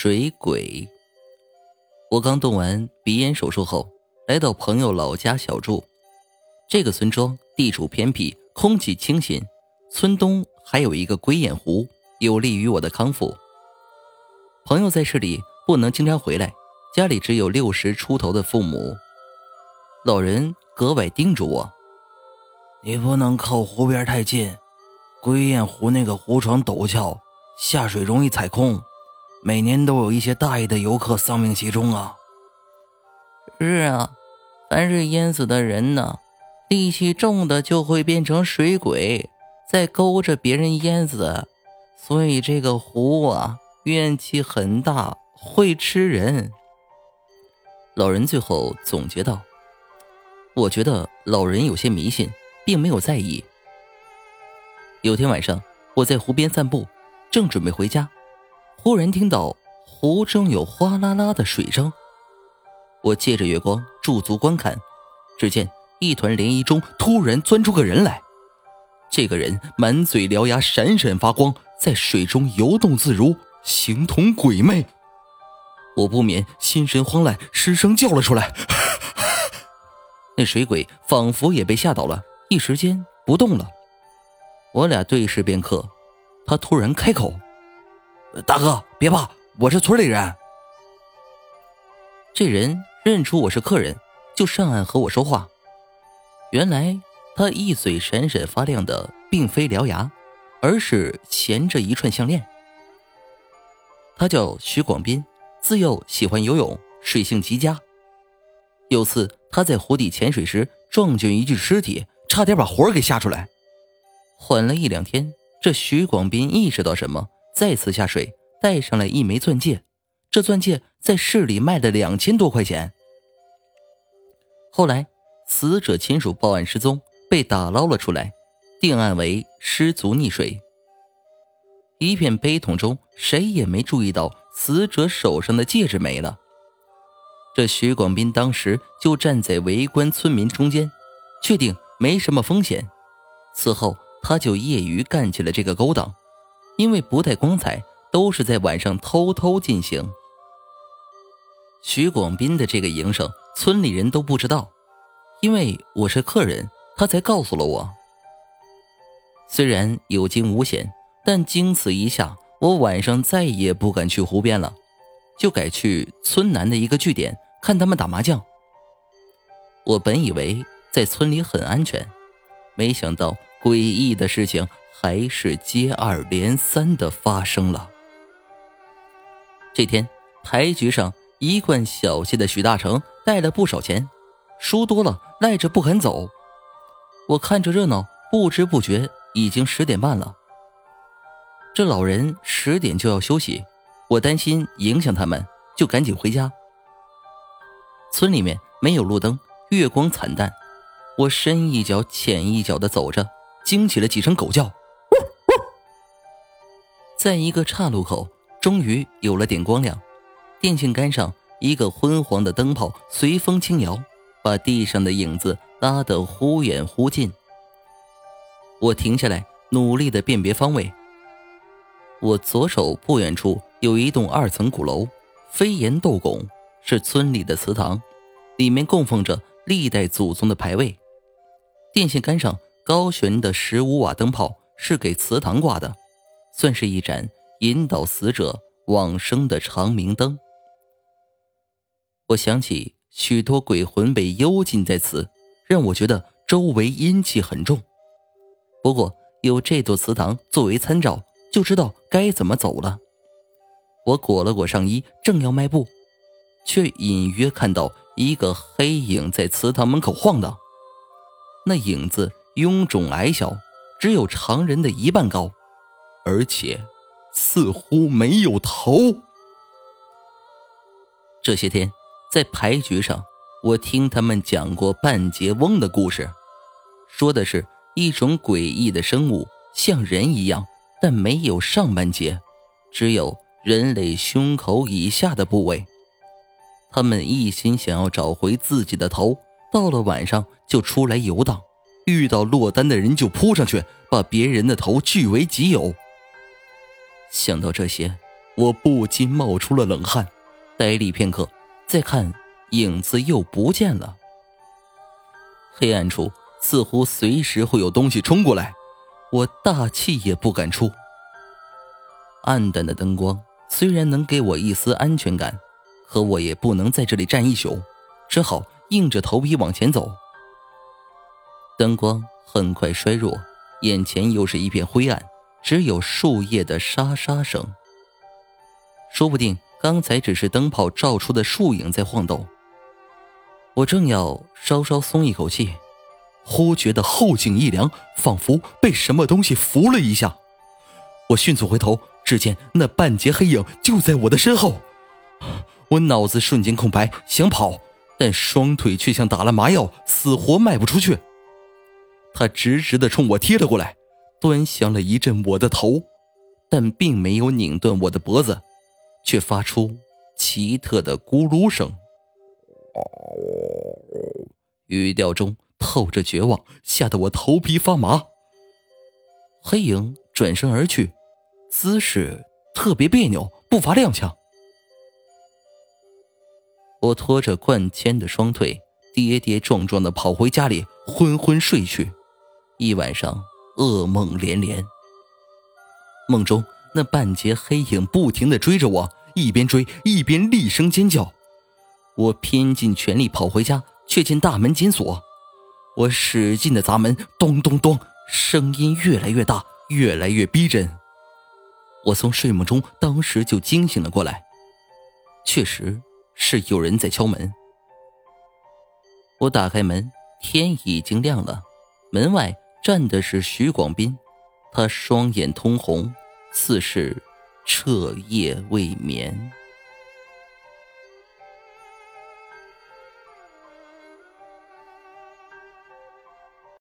水鬼。我刚动完鼻炎手术后，来到朋友老家小住。这个村庄地处偏僻，空气清新，村东还有一个龟眼湖，有利于我的康复。朋友在市里不能经常回来，家里只有六十出头的父母，老人格外叮嘱我：“你不能靠湖边太近，龟眼湖那个湖床陡峭。”下水容易踩空，每年都有一些大意的游客丧命其中啊。是啊，凡是淹死的人呢，力气重的就会变成水鬼，在勾着别人淹死，所以这个湖啊，怨气很大，会吃人。老人最后总结道：“我觉得老人有些迷信，并没有在意。”有天晚上，我在湖边散步。正准备回家，忽然听到湖中有哗啦啦的水声。我借着月光驻足观看，只见一团涟漪中突然钻出个人来。这个人满嘴獠牙，闪闪发光，在水中游动自如，形同鬼魅。我不免心神慌乱，失声叫了出来。那水鬼仿佛也被吓倒了，一时间不动了。我俩对视片刻。他突然开口：“大哥，别怕，我是村里人。”这人认出我是客人，就上岸和我说话。原来他一嘴闪闪发亮的，并非獠牙，而是衔着一串项链。他叫徐广斌，自幼喜欢游泳，水性极佳。有次他在湖底潜水时，撞见一具尸体，差点把魂给吓出来。缓了一两天。这徐广斌意识到什么，再次下水，带上了一枚钻戒。这钻戒在市里卖了两千多块钱。后来，死者亲属报案失踪，被打捞了出来，定案为失足溺水。一片悲痛中，谁也没注意到死者手上的戒指没了。这徐广斌当时就站在围观村民中间，确定没什么风险。此后。他就业余干起了这个勾当，因为不太光彩，都是在晚上偷偷进行。徐广斌的这个营生，村里人都不知道，因为我是客人，他才告诉了我。虽然有惊无险，但经此一下，我晚上再也不敢去湖边了，就改去村南的一个据点看他们打麻将。我本以为在村里很安全，没想到。诡异的事情还是接二连三的发生了。这天牌局上，一贯小气的许大成带了不少钱，输多了赖着不肯走。我看着热闹，不知不觉已经十点半了。这老人十点就要休息，我担心影响他们，就赶紧回家。村里面没有路灯，月光惨淡，我深一脚浅一脚的走着。惊起了几声狗叫，在一个岔路口，终于有了点光亮。电线杆上一个昏黄的灯泡随风轻摇，把地上的影子拉得忽远忽近。我停下来，努力的辨别方位。我左手不远处有一栋二层古楼，飞檐斗拱，是村里的祠堂，里面供奉着历代祖宗的牌位。电线杆上。高悬的十五瓦灯泡是给祠堂挂的，算是一盏引导死者往生的长明灯。我想起许多鬼魂被幽禁在此，让我觉得周围阴气很重。不过有这座祠堂作为参照，就知道该怎么走了。我裹了裹上衣，正要迈步，却隐约看到一个黑影在祠堂门口晃荡，那影子。臃肿矮小，只有常人的一半高，而且似乎没有头。这些天在牌局上，我听他们讲过半截翁的故事，说的是一种诡异的生物，像人一样，但没有上半截，只有人类胸口以下的部位。他们一心想要找回自己的头，到了晚上就出来游荡。遇到落单的人就扑上去，把别人的头据为己有。想到这些，我不禁冒出了冷汗，呆立片刻，再看影子又不见了。黑暗处似乎随时会有东西冲过来，我大气也不敢出。暗淡的灯光虽然能给我一丝安全感，可我也不能在这里站一宿，只好硬着头皮往前走。灯光很快衰弱，眼前又是一片灰暗，只有树叶的沙沙声。说不定刚才只是灯泡照出的树影在晃动。我正要稍稍松一口气，忽觉得后颈一凉，仿佛被什么东西扶了一下。我迅速回头，只见那半截黑影就在我的身后。我脑子瞬间空白，想跑，但双腿却像打了麻药，死活迈不出去。他直直的冲我贴了过来，端详了一阵我的头，但并没有拧断我的脖子，却发出奇特的咕噜声，语调中透着绝望，吓得我头皮发麻。黑影转身而去，姿势特别别扭，步伐踉跄。我拖着灌铅的双腿，跌跌撞撞的跑回家里，昏昏睡去。一晚上噩梦连连，梦中那半截黑影不停的追着我，一边追一边厉声尖叫。我拼尽全力跑回家，却见大门紧锁。我使劲的砸门，咚咚咚，声音越来越大，越来越逼真。我从睡梦中当时就惊醒了过来，确实是有人在敲门。我打开门，天已经亮了，门外。站的是徐广斌，他双眼通红，似是彻夜未眠。